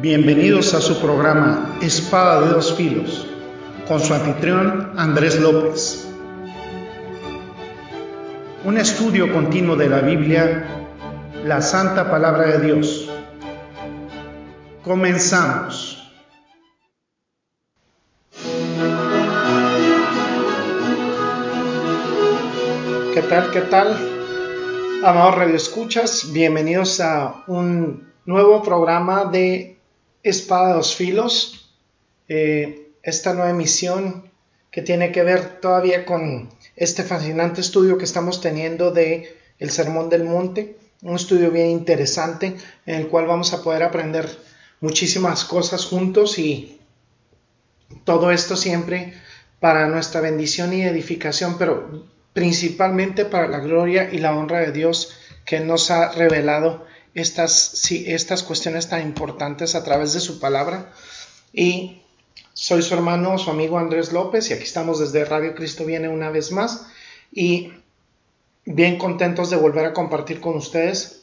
Bienvenidos a su programa Espada de dos Filos, con su anfitrión Andrés López. Un estudio continuo de la Biblia, la Santa Palabra de Dios. Comenzamos. ¿Qué tal? ¿Qué tal? Amados Radio Escuchas, bienvenidos a un nuevo programa de Espada dos filos, eh, esta nueva emisión que tiene que ver todavía con este fascinante estudio que estamos teniendo de el Sermón del Monte, un estudio bien interesante en el cual vamos a poder aprender muchísimas cosas juntos y todo esto siempre para nuestra bendición y edificación, pero principalmente para la gloria y la honra de Dios que nos ha revelado estas, estas cuestiones tan importantes a través de su palabra. Y soy su hermano, su amigo Andrés López, y aquí estamos desde Radio Cristo Viene una vez más. Y bien contentos de volver a compartir con ustedes.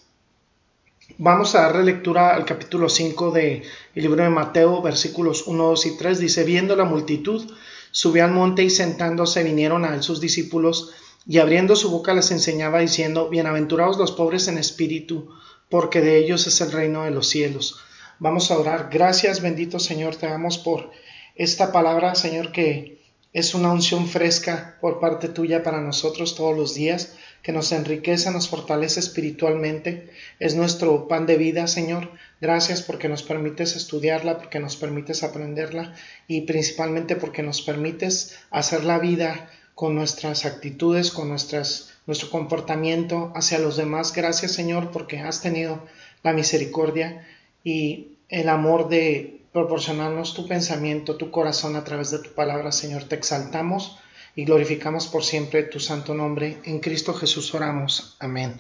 Vamos a darle lectura al capítulo 5 del libro de Mateo, versículos 1, 2 y 3. Dice, viendo la multitud, subió al monte y sentándose vinieron a él sus discípulos, y abriendo su boca les enseñaba diciendo, Bienaventurados los pobres en espíritu, porque de ellos es el reino de los cielos. Vamos a orar. Gracias, bendito Señor, te damos por esta palabra, Señor, que es una unción fresca por parte tuya para nosotros todos los días, que nos enriquece, nos fortalece espiritualmente. Es nuestro pan de vida, Señor. Gracias porque nos permites estudiarla, porque nos permites aprenderla y principalmente porque nos permites hacer la vida con nuestras actitudes, con nuestras nuestro comportamiento hacia los demás. Gracias Señor porque has tenido la misericordia y el amor de proporcionarnos tu pensamiento, tu corazón a través de tu palabra. Señor, te exaltamos y glorificamos por siempre tu santo nombre. En Cristo Jesús oramos. Amén.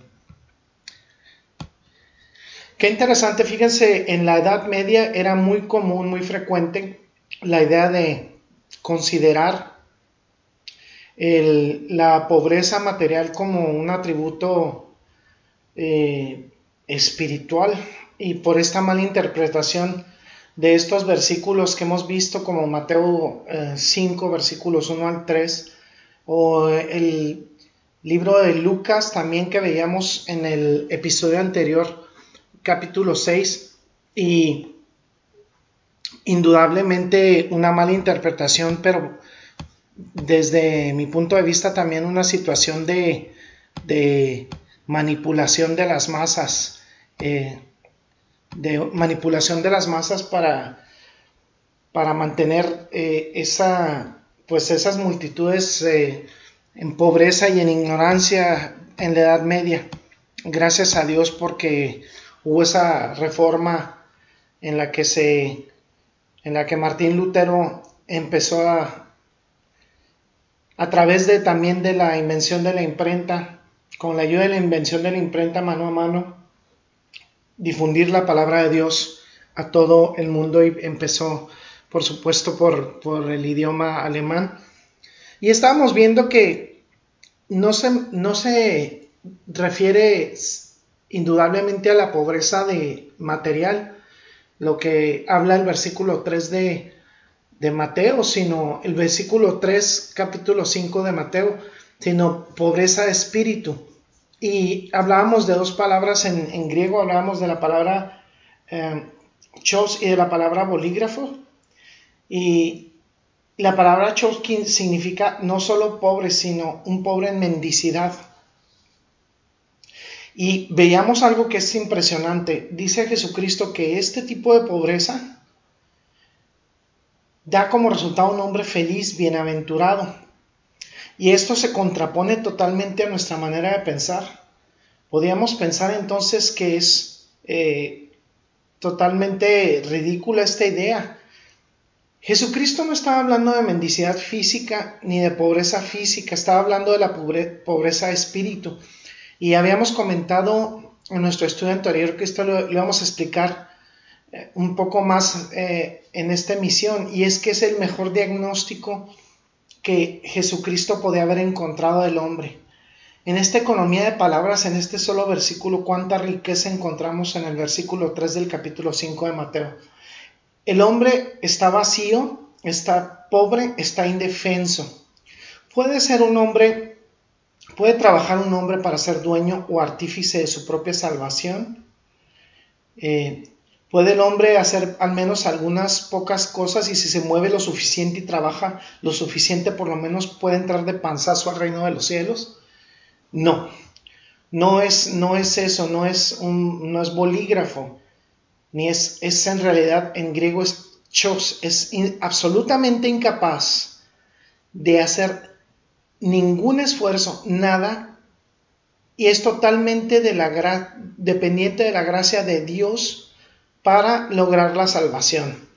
Qué interesante, fíjense, en la Edad Media era muy común, muy frecuente la idea de considerar la pobreza material como un atributo eh, espiritual. Y por esta mala interpretación de estos versículos que hemos visto como Mateo 5 eh, versículos 1 al 3 o el libro de Lucas también que veíamos en el episodio anterior capítulo 6 y indudablemente una mala interpretación pero desde mi punto de vista también una situación de, manipulación de las masas, eh, de manipulación de las masas para, para mantener eh, esa, pues esas multitudes eh, en pobreza y en ignorancia en la Edad Media. Gracias a Dios porque hubo esa reforma en la que se en la que Martín Lutero empezó a, a través de también de la invención de la imprenta, con la ayuda de la invención de la imprenta mano a mano, difundir la palabra de Dios a todo el mundo y empezó, por supuesto, por, por el idioma alemán. Y estábamos viendo que no se, no se refiere indudablemente a la pobreza de material, lo que habla el versículo 3 de de Mateo, sino el versículo 3, capítulo 5 de Mateo, sino pobreza de espíritu. Y hablábamos de dos palabras en, griego, hablábamos de la palabra eh, chos y de la palabra bolígrafo. Y la palabra chos significa no solo pobre, sino un pobre en mendicidad. Y veíamos algo que es impresionante. Dice Jesucristo que este tipo de pobreza da como resultado un hombre feliz, bienaventurado. Y esto se contrapone totalmente a nuestra manera de pensar. Podríamos pensar entonces que es eh, totalmente ridícula esta idea. Jesucristo no estaba hablando de mendicidad física ni de pobreza física, estaba hablando de la pobreza de espíritu. Y habíamos comentado en nuestro estudio anterior que esto lo, lo vamos a explicar un poco más eh, en esta misión y es que es el mejor diagnóstico que Jesucristo podía haber encontrado del hombre. En esta economía de palabras, en este solo versículo, cuánta riqueza encontramos en el versículo 3 del capítulo 5 de Mateo. el hombre está vacío, está pobre, está indefenso. Puede ser un hombre, puede trabajar un hombre para ser dueño o artífice de su propia salvación. Eh, puede el hombre hacer al menos algunas pocas cosas y si se mueve lo suficiente y trabaja lo suficiente, por lo menos puede entrar de panzazo al reino de los cielos. No, no es, no es eso, no es, un, no es bolígrafo, ni es, es en realidad en griego es chos, es absolutamente incapaz de hacer ningún esfuerzo, nada, y es totalmente dependiente de la gracia de Dios para lograr la salvación.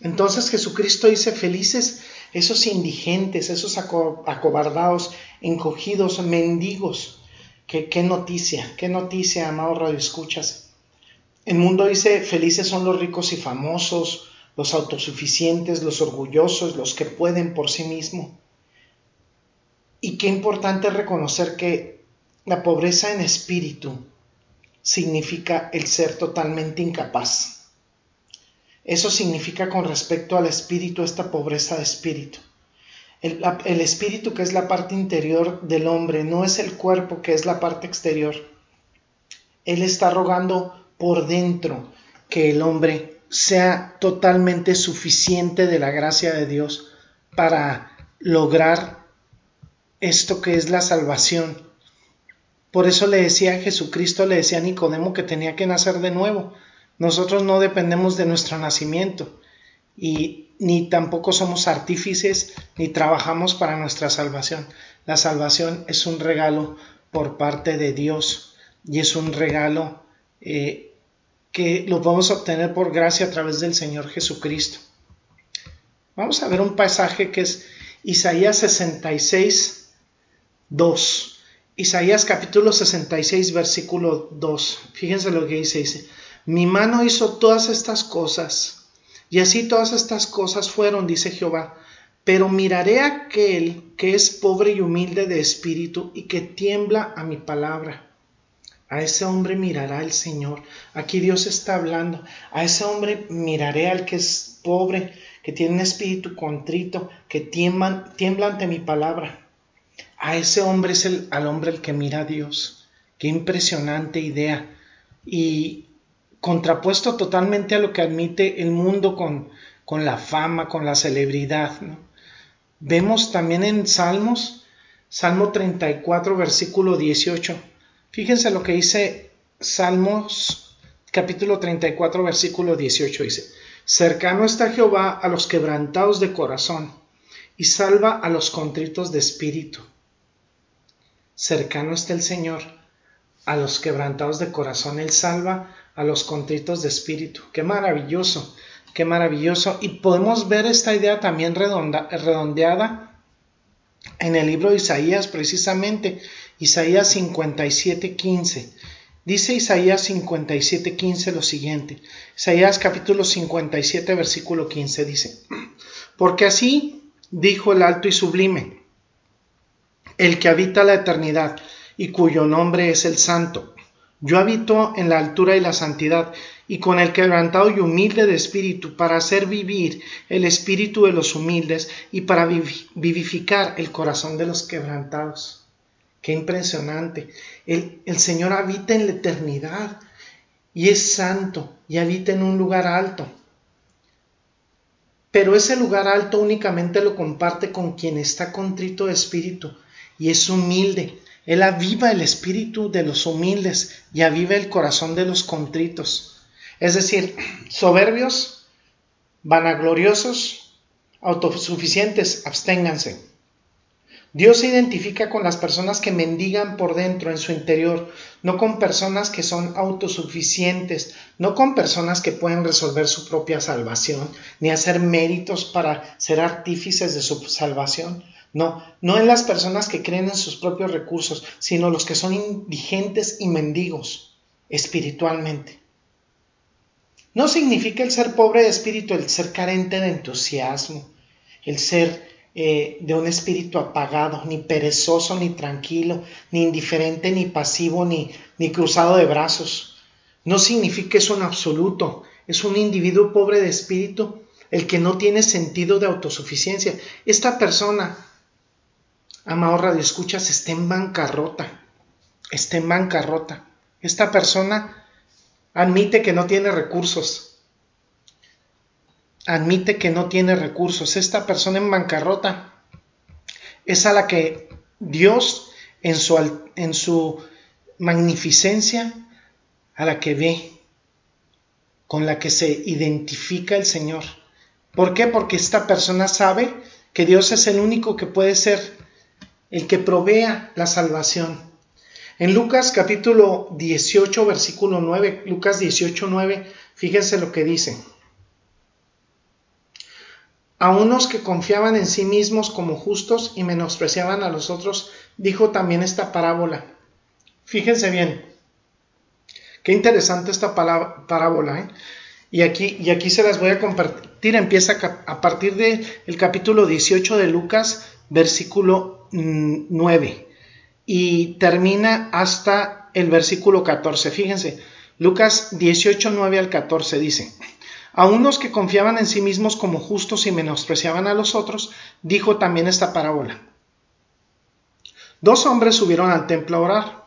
Entonces Jesucristo dice, felices esos indigentes, esos acobardados, encogidos, mendigos. ¿Qué, noticia, qué noticia, amado Radio Escuchas. El mundo dice, felices son los ricos y famosos, los autosuficientes, los orgullosos, los que pueden por sí mismos. Y qué importante reconocer que la pobreza en espíritu significa el ser totalmente incapaz. Eso significa con respecto al espíritu esta pobreza de espíritu. El, espíritu que es la parte interior del hombre, no es el cuerpo que es la parte exterior. Él está rogando por dentro que el hombre sea totalmente suficiente de la gracia de Dios para lograr esto que es la salvación. Por eso le decía a Jesucristo, le decía a Nicodemo que tenía que nacer de nuevo. Nosotros no dependemos de nuestro nacimiento y ni tampoco somos artífices ni trabajamos para nuestra salvación. La salvación es un regalo por parte de Dios y es un regalo eh, que lo podemos obtener por gracia a través del Señor Jesucristo. Vamos a ver un pasaje que es Isaías 66, 2. Isaías capítulo 66, versículo 2. Fíjense lo que dice, dice, mi mano hizo todas estas cosas, y así todas estas cosas fueron, dice Jehová, pero miraré a aquel que es pobre y humilde de espíritu y que tiembla a mi palabra. A ese hombre mirará el Señor. Aquí Dios está hablando. A ese hombre miraré al que es pobre, que tiene un espíritu contrito, que tiembla, tiembla ante mi palabra. A ese hombre es el, al hombre el que mira a Dios. Qué impresionante idea. Y contrapuesto totalmente a lo que admite el mundo con, con la fama, con la celebridad. Vemos también en Salmos, Salmo 34, versículo 18. Fíjense lo que dice Salmos capítulo 34, versículo 18. Dice, cercano está Jehová a los quebrantados de corazón y salva a los contritos de espíritu. Cercano está el Señor a los quebrantados de corazón, Él salva a los contritos de espíritu. Qué maravilloso, qué maravilloso. Y podemos ver esta idea también redondeada en el libro de Isaías, precisamente, Isaías 57, 15. Dice Isaías 57, 15 lo siguiente. Isaías capítulo 57, versículo 15 dice, porque así dijo el alto y sublime el que habita la eternidad y cuyo nombre es el Santo. Yo habito en la altura y la santidad, y con el quebrantado y humilde de espíritu, para hacer vivir el espíritu de los humildes y para vivificar el corazón de los quebrantados. Qué impresionante. El, el Señor habita en la eternidad y es santo y habita en un lugar alto. Pero ese lugar alto únicamente lo comparte con quien está contrito de espíritu, y es humilde. Él aviva el espíritu de los humildes y aviva el corazón de los contritos. Es decir, soberbios, vanagloriosos, autosuficientes, absténganse. Dios se identifica con las personas que mendigan por dentro, en su interior, no con personas que son autosuficientes, no con personas que pueden resolver su propia salvación, ni hacer méritos para ser artífices de su salvación. No, no en las personas que creen en sus propios recursos, sino los que son indigentes y mendigos espiritualmente. No significa el ser pobre de espíritu, el ser carente de entusiasmo, el ser eh, de un espíritu apagado, ni perezoso, ni tranquilo, ni indiferente, ni pasivo, ni, ni cruzado de brazos. No significa eso en absoluto. es un individuo pobre de espíritu, el que no tiene sentido de autosuficiencia. Esta persona, amado Radio Escuchas, está en bancarrota. Está en bancarrota. Esta persona admite que no tiene recursos. Admite que no tiene recursos. Esta persona en bancarrota es a la que Dios en su, en su magnificencia, a la que ve, con la que se identifica el Señor. ¿Por qué? Porque esta persona sabe que Dios es el único que puede ser el que provea la salvación. En Lucas capítulo 18, versículo 9, Lucas 18, 9, fíjense lo que dice. A unos que confiaban en sí mismos como justos y menospreciaban a los otros, dijo también esta parábola. Fíjense bien, qué interesante esta parábola. ¿eh? Y, aquí, y aquí se las voy a compartir. Empieza a partir del el capítulo 18 de Lucas, versículo 9, mm, y termina hasta el versículo 14. Fíjense, Lucas 18, 9 al 14 dice. A unos que confiaban en sí mismos como justos y menospreciaban a los otros, dijo también esta parábola. Dos hombres subieron al templo a orar.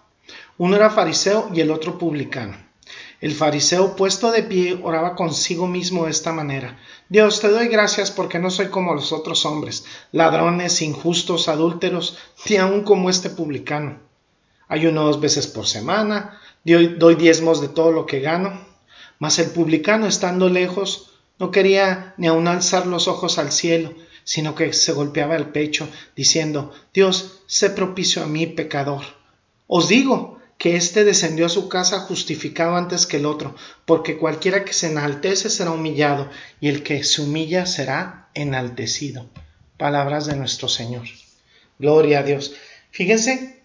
Uno era fariseo y el otro publicano. El fariseo puesto de pie oraba consigo mismo de esta manera. Dios, te doy gracias porque no soy como los otros hombres, ladrones, injustos, adúlteros, ni aun como este publicano. Ayuno dos veces por semana, doy diezmos de todo lo que gano. Mas el publicano, estando lejos, no quería ni aun alzar los ojos al cielo, sino que se golpeaba el pecho, diciendo, Dios, sé propicio a mí, pecador. Os digo que éste descendió a su casa justificado antes que el otro, porque cualquiera que se enaltece será humillado, y el que se humilla será enaltecido. Palabras de nuestro Señor. Gloria a Dios. Fíjense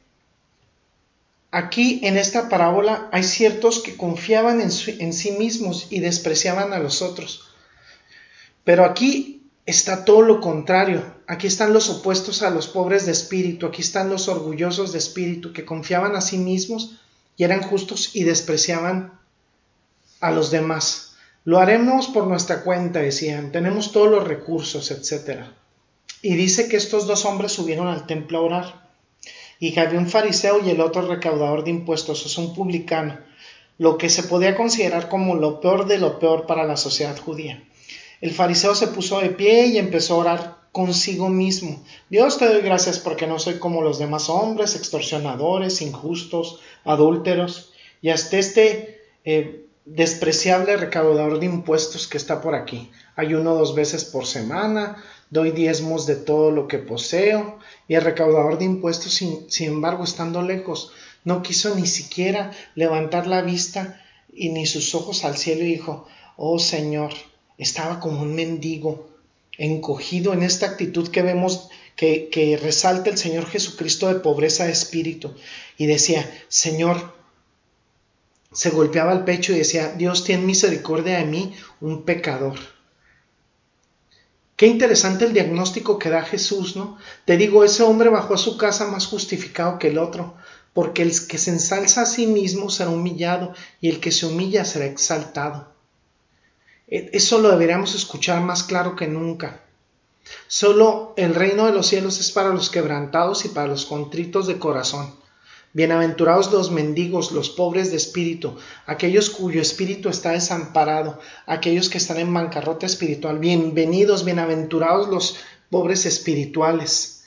Aquí en esta parábola hay ciertos que confiaban en, sí mismos y despreciaban a los otros. Pero aquí está todo lo contrario. Aquí están los opuestos a los pobres de espíritu. Aquí están los orgullosos de espíritu que confiaban a sí mismos y eran justos y despreciaban a los demás. Lo haremos por nuestra cuenta, decían. Tenemos todos los recursos, etc. Y dice que estos dos hombres subieron al templo a orar y había un fariseo y el otro recaudador de impuestos, o un publicano, lo que se podía considerar como lo peor de lo peor para la sociedad judía. El fariseo se puso de pie y empezó a orar consigo mismo. Dios te doy gracias porque no soy como los demás hombres, extorsionadores, injustos, adúlteros, y hasta este eh, despreciable recaudador de impuestos que está por aquí. Ayuno dos veces por semana, doy diezmos de todo lo que poseo, y el recaudador de impuestos, sin, embargo, estando lejos, no quiso ni siquiera levantar la vista y ni sus ojos al cielo y dijo, oh Señor, estaba como un mendigo, encogido en esta actitud que vemos que, resalta el Señor Jesucristo de pobreza de espíritu, y decía, Señor, se golpeaba el pecho y decía, Dios, tiene misericordia de mí, un pecador. Qué interesante el diagnóstico que da Jesús, ¿no? Te digo, ese hombre bajó a su casa más justificado que el otro, porque el que se ensalza a sí mismo será humillado y el que se humilla será exaltado. E, eso lo deberíamos escuchar más claro que nunca. Solo el reino de los cielos es para los quebrantados y para los contritos de corazón. Bienaventurados los mendigos, los pobres de espíritu, aquellos cuyo espíritu está desamparado, aquellos que están en bancarrota espiritual. Bienvenidos, bienaventurados los pobres espirituales,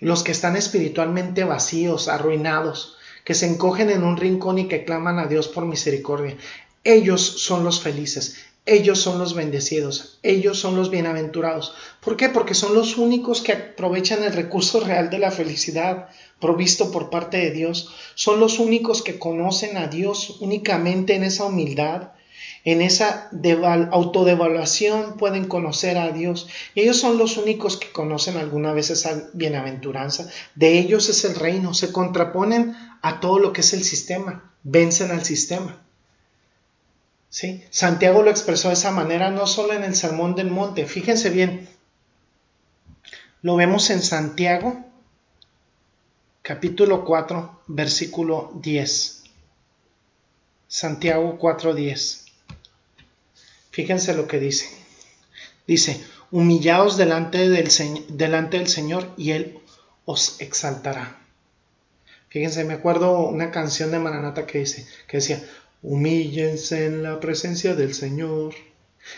los que están espiritualmente vacíos, arruinados, que se encogen en un rincón y que claman a Dios por misericordia. Ellos son los felices, ellos son los bendecidos, ellos son los bienaventurados. ¿Por qué? Porque son los únicos que aprovechan el recurso real de la felicidad provisto por parte de Dios. Son los únicos que conocen a Dios únicamente en esa humildad, en esa autodevaluación pueden conocer a Dios. Y ellos son los únicos que conocen alguna vez esa bienaventuranza. De ellos es el reino. Se contraponen a todo lo que es el sistema. Vencen al sistema. Santiago lo expresó de esa manera no solo en el Sermón del Monte, fíjense bien, lo vemos en Santiago capítulo 4 versículo 10. Santiago 4:10. Fíjense lo que dice. Dice, humillaos delante del, delante del Señor y Él os exaltará. Fíjense, me acuerdo una canción de Maranata que dice, que decía, humíllense en la presencia del Señor.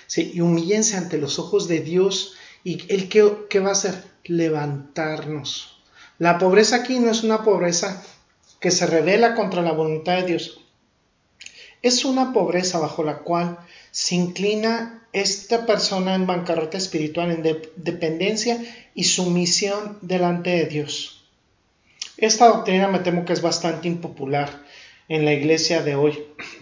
Sí, y humíllense ante los ojos de Dios. ¿Y Él qué, qué va a hacer? Levantarnos. La pobreza aquí no es una pobreza que se revela contra la voluntad de Dios. Es una pobreza bajo la cual se inclina esta persona en bancarrota espiritual, en dependencia y sumisión delante de Dios. Esta doctrina me temo que es bastante impopular en la iglesia de hoy.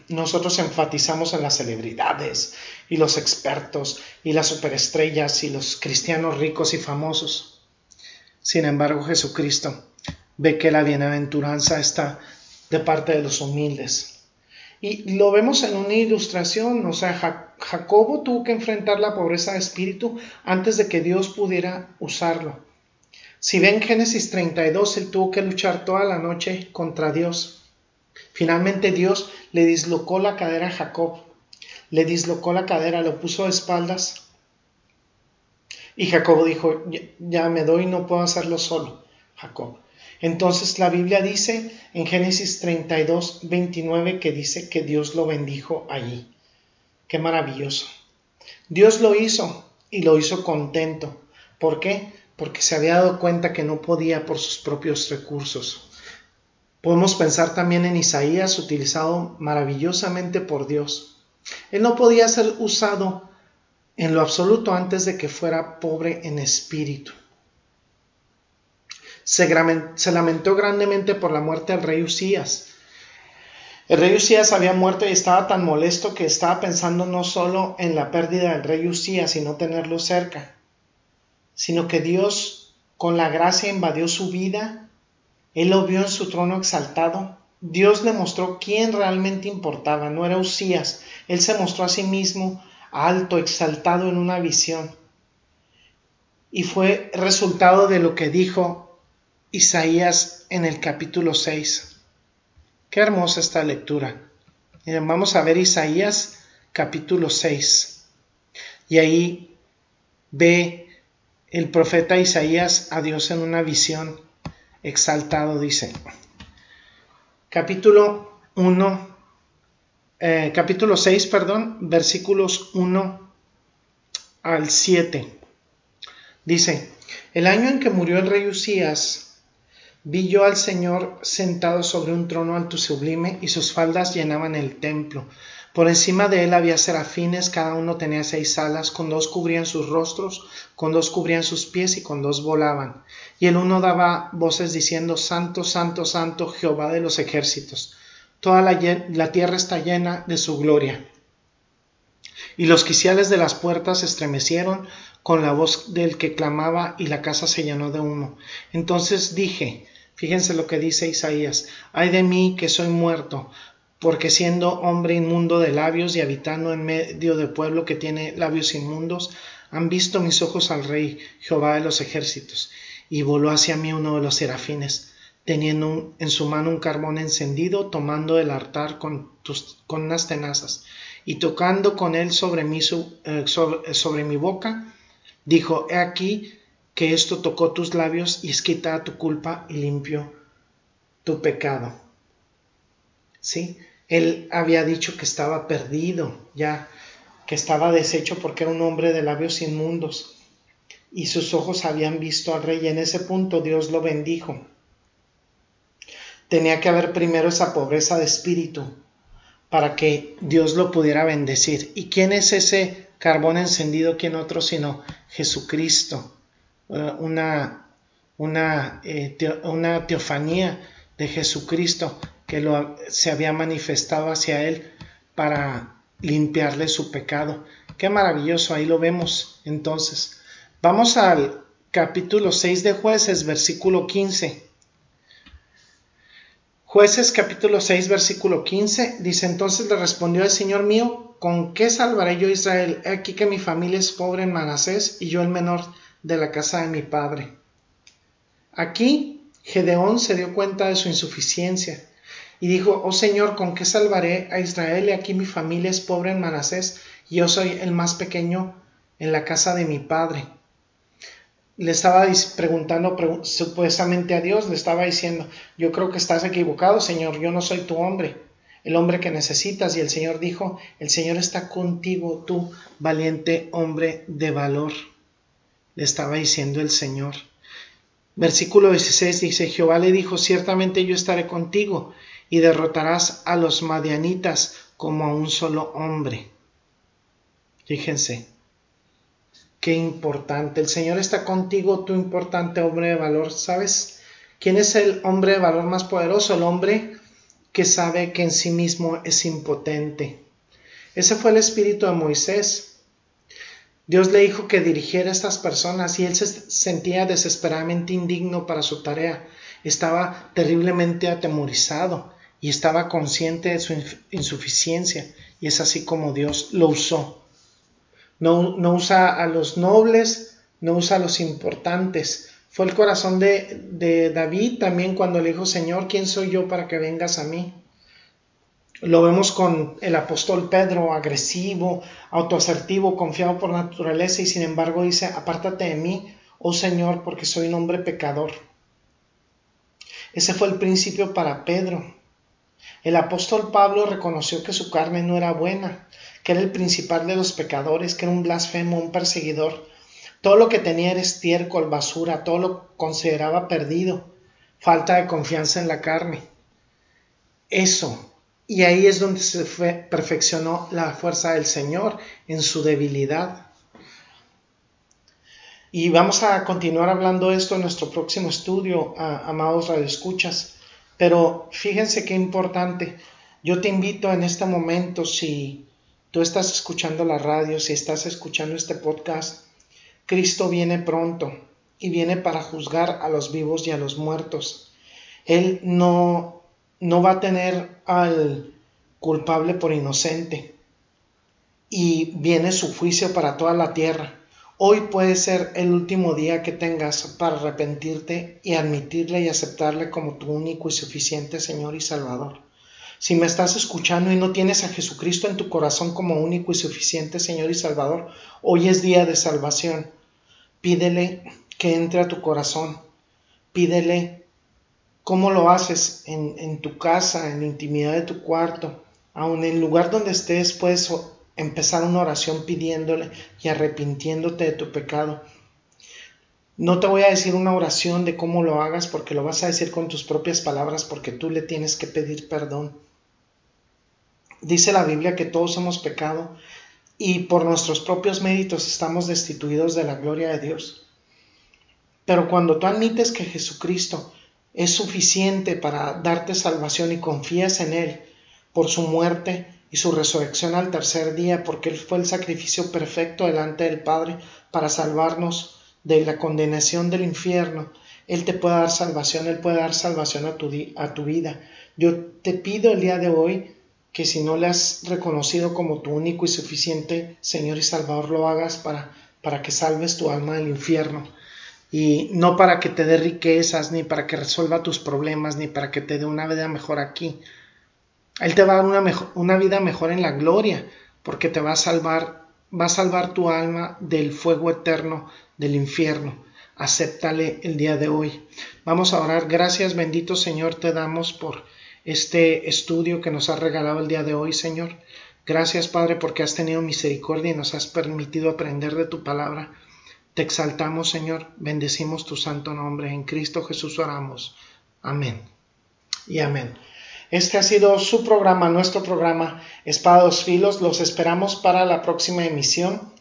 Nosotros enfatizamos en las celebridades y los expertos y las superestrellas y los cristianos ricos y famosos. Sin embargo, Jesucristo ve que la bienaventuranza está de parte de los humildes. Y lo vemos en una ilustración, o sea, Jacobo tuvo que enfrentar la pobreza de espíritu antes de que Dios pudiera usarlo. Si ven Génesis 32, él tuvo que luchar toda la noche contra Dios. Finalmente Dios le dislocó la cadera a Jacob, le dislocó la cadera, lo puso de espaldas. Y Jacob dijo, ya me doy, no puedo hacerlo solo, Jacob. Entonces la Biblia dice en Génesis 32, 29 que dice que Dios lo bendijo allí. Qué maravilloso. Dios lo hizo y lo hizo contento. ¿Por qué? Porque se había dado cuenta que no podía por sus propios recursos. Podemos pensar también en Isaías utilizado maravillosamente por Dios. Él no podía ser usado en lo absoluto antes de que fuera pobre en espíritu se, lamentó grandemente por la muerte del rey Usías. El rey Usías había muerto y estaba tan molesto que estaba pensando no solo en la pérdida del rey Usías y no tenerlo cerca, sino que Dios con la gracia invadió su vida, él lo vio en su trono exaltado, Dios le mostró quién realmente importaba, no era Usías, él se mostró a sí mismo alto, exaltado en una visión. Y fue resultado de lo que dijo Isaías en el capítulo 6. Qué hermosa esta lectura. Vamos a ver Isaías capítulo 6. Y ahí ve el profeta Isaías a Dios en una visión exaltado, dice. Capítulo 1, eh, capítulo 6, perdón, versículos 1 al 7. Dice, el año en que murió el rey Usías, Vi yo al Señor sentado sobre un trono alto y sublime, y sus faldas llenaban el templo. Por encima de él había serafines, cada uno tenía seis alas, con dos cubrían sus rostros, con dos cubrían sus pies y con dos volaban. Y el uno daba voces diciendo, Santo, Santo, Santo, Jehová de los ejércitos. Toda la, tierra está llena de su gloria. Y los quiciales de las puertas se estremecieron con la voz del que clamaba y la casa se llenó de humo. Entonces dije, Fíjense lo que dice Isaías, ay de mí que soy muerto, porque siendo hombre inmundo de labios y habitando en medio de pueblo que tiene labios inmundos, han visto mis ojos al rey, Jehová de los ejércitos, y voló hacia mí uno de los serafines, teniendo en su mano un carbón encendido, tomando el altar con, con unas tenazas, y tocando con él sobre mí, eh, sobre mi boca, dijo, he aquí que esto tocó tus labios y es quitada tu culpa y limpio tu pecado. ¿Sí? Él había dicho que estaba perdido, ya, que estaba deshecho porque era un hombre de labios inmundos. Y sus ojos habían visto al rey en ese punto Dios lo bendijo. Tenía que haber primero esa pobreza de espíritu para que Dios lo pudiera bendecir. ¿Y quién es ese carbón encendido? ¿Quién otro sino Jesucristo? Eh, una, una, eh, una teofanía de Jesucristo que se había manifestado hacia él para limpiarle su pecado. Qué maravilloso, ahí lo vemos entonces. Vamos al capítulo 6 de jueces, versículo 15. Jueces capítulo 6 versículo 15 dice entonces le respondió el Señor mío, ¿con qué salvaré yo a Israel? He aquí que mi familia es pobre en Manasés y yo el menor de la casa de mi padre. Aquí Gedeón se dio cuenta de su insuficiencia y dijo, oh Señor, ¿con qué salvaré a Israel? Y aquí mi familia es pobre en Manasés y yo soy el más pequeño en la casa de mi padre. Le estaba preguntando supuestamente a Dios, le estaba diciendo, yo creo que estás equivocado, Señor, yo no soy tu hombre, el hombre que necesitas. Y el Señor dijo, el Señor está contigo, tú, valiente hombre de valor. Le estaba diciendo el Señor. Versículo 16 dice, Jehová le dijo, ciertamente yo estaré contigo y derrotarás a los madianitas como a un solo hombre. Fíjense, qué importante. El Señor está contigo, tú importante hombre de valor. ¿Sabes quién es el hombre de valor más poderoso? El hombre que sabe que en sí mismo es impotente. Ese fue el espíritu de Moisés. Dios le dijo que dirigiera a estas personas y él se sentía desesperadamente indigno para su tarea. Estaba terriblemente atemorizado y estaba consciente de su insuficiencia y es así como Dios lo usó. No, no usa a los nobles, no usa a los importantes. Fue el corazón de, de David también cuando le dijo, Señor, ¿quién soy yo para que vengas a mí? Lo vemos con el apóstol Pedro, agresivo, autoasertivo, confiado por naturaleza y sin embargo dice, apártate de mí, oh Señor, porque soy un hombre pecador. Ese fue el principio para Pedro. El apóstol Pablo reconoció que su carne no era buena, que era el principal de los pecadores, que era un blasfemo, un perseguidor. Todo lo que tenía era estiércol, basura, todo lo consideraba perdido, falta de confianza en la carne. Eso, y ahí es donde se perfeccionó la fuerza del Señor, en su debilidad. Y vamos a continuar hablando esto en nuestro próximo estudio, amados radioescuchas. Pero fíjense qué importante. Yo te invito en este momento, si tú estás escuchando la radio, si estás escuchando este podcast, Cristo viene pronto y viene para juzgar a los vivos y a los muertos. Él no, no va a tener al culpable por inocente y viene su juicio para toda la tierra. Hoy puede ser el último día que tengas para arrepentirte y admitirle y aceptarle como tu único y suficiente Señor y Salvador. Si me estás escuchando y no tienes a Jesucristo en tu corazón como único y suficiente Señor y Salvador, hoy es día de salvación. Pídele que entre a tu corazón. Pídele cómo lo haces en, tu casa, en la intimidad de tu cuarto, aun en el lugar donde estés, puedes empezar una oración pidiéndole y arrepintiéndote de tu pecado. No te voy a decir una oración de cómo lo hagas porque lo vas a decir con tus propias palabras porque tú le tienes que pedir perdón. Dice la Biblia que todos hemos pecado y por nuestros propios méritos estamos destituidos de la gloria de Dios. Pero cuando tú admites que Jesucristo es suficiente para darte salvación y confías en Él por su muerte y su resurrección al tercer día, porque Él fue el sacrificio perfecto delante del Padre para salvarnos de la condenación del infierno, Él te puede dar salvación, Él puede dar salvación a tu, a tu vida. Yo te pido el día de hoy que si no le has reconocido como tu único y suficiente Señor y Salvador, lo hagas para, para que salves tu alma del infierno. Y no para que te dé riquezas, ni para que resuelva tus problemas, ni para que te dé una vida mejor aquí. Él te va a dar una, vida mejor en la gloria, porque te va a salvar, va a salvar tu alma del fuego eterno del infierno. Acéptale el día de hoy. Vamos a orar. Gracias, bendito Señor, te damos por este estudio que nos has regalado el día de hoy, Señor. Gracias, Padre, porque has tenido misericordia y nos has permitido aprender de tu palabra. Te exaltamos, Señor, bendecimos tu santo nombre. En Cristo Jesús oramos. Amén. Y amén. Este ha sido su programa, nuestro programa Espados Filos. Los esperamos para la próxima emisión.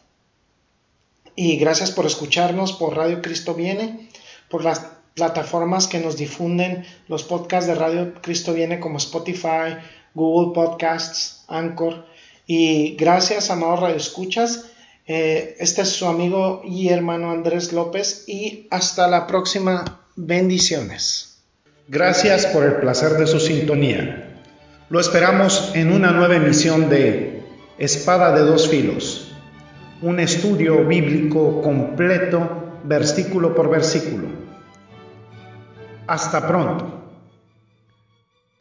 Y gracias por escucharnos por Radio Cristo Viene, por las plataformas que nos difunden los podcasts de Radio Cristo Viene como Spotify, Google Podcasts, Anchor. Y gracias, amados Radio Escuchas. Eh, este es su amigo y hermano Andrés López y hasta la próxima. Bendiciones. Gracias por el placer de su sintonía. Lo esperamos en una nueva emisión de Espada de dos filos, un estudio bíblico completo versículo por versículo. Hasta pronto.